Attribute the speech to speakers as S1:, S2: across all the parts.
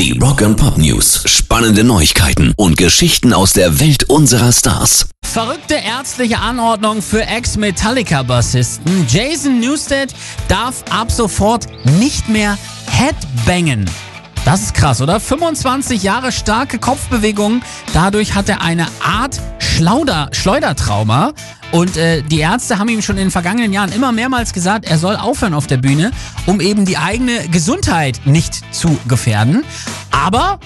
S1: Die Rock and Pop News. Spannende Neuigkeiten und Geschichten aus der Welt unserer Stars.
S2: Verrückte ärztliche Anordnung für Ex-Metallica-Bassisten. Jason Newsted darf ab sofort nicht mehr Headbangen. Das ist krass, oder? 25 Jahre starke Kopfbewegungen. Dadurch hat er eine Art Schlauder, Schleudertrauma. Und äh, die Ärzte haben ihm schon in den vergangenen Jahren immer mehrmals gesagt, er soll aufhören auf der Bühne, um eben die eigene Gesundheit nicht zu gefährden. Aber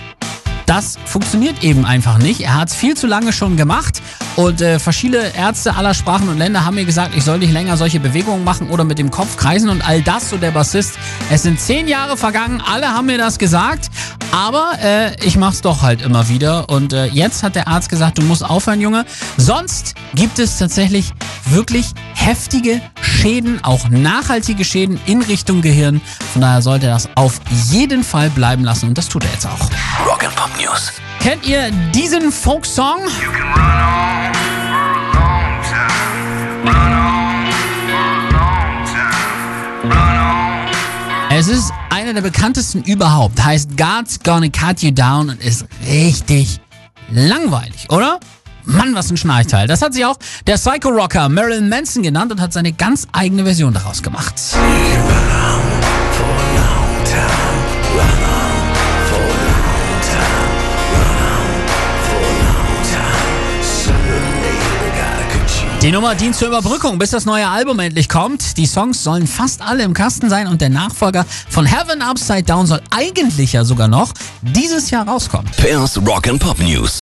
S2: das funktioniert eben einfach nicht. Er hat es viel zu lange schon gemacht und äh, verschiedene Ärzte aller Sprachen und Länder haben mir gesagt, ich soll nicht länger solche Bewegungen machen oder mit dem Kopf kreisen und all das, so der Bassist. Es sind zehn Jahre vergangen, alle haben mir das gesagt, aber äh, ich mach's doch halt immer wieder und äh, jetzt hat der Arzt gesagt, du musst aufhören, Junge. Sonst gibt es tatsächlich wirklich heftige Schäden, auch nachhaltige Schäden in Richtung Gehirn. Von daher sollte er das auf jeden Fall bleiben lassen und das tut er jetzt auch.
S1: Rock and Pop News.
S2: Kennt ihr diesen Folksong? Es ist einer der bekanntesten überhaupt. Heißt God's Gonna Cut You Down und ist richtig langweilig, oder? Mann, was ein Schnarchteil. Das hat sich auch der Psycho-Rocker Marilyn Manson genannt und hat seine ganz eigene Version daraus gemacht. Die Nummer dient zur Überbrückung, bis das neue Album endlich kommt. Die Songs sollen fast alle im Kasten sein und der Nachfolger von Heaven Upside Down soll eigentlich ja sogar noch dieses Jahr rauskommen.
S1: Pairs Rock and Pop News.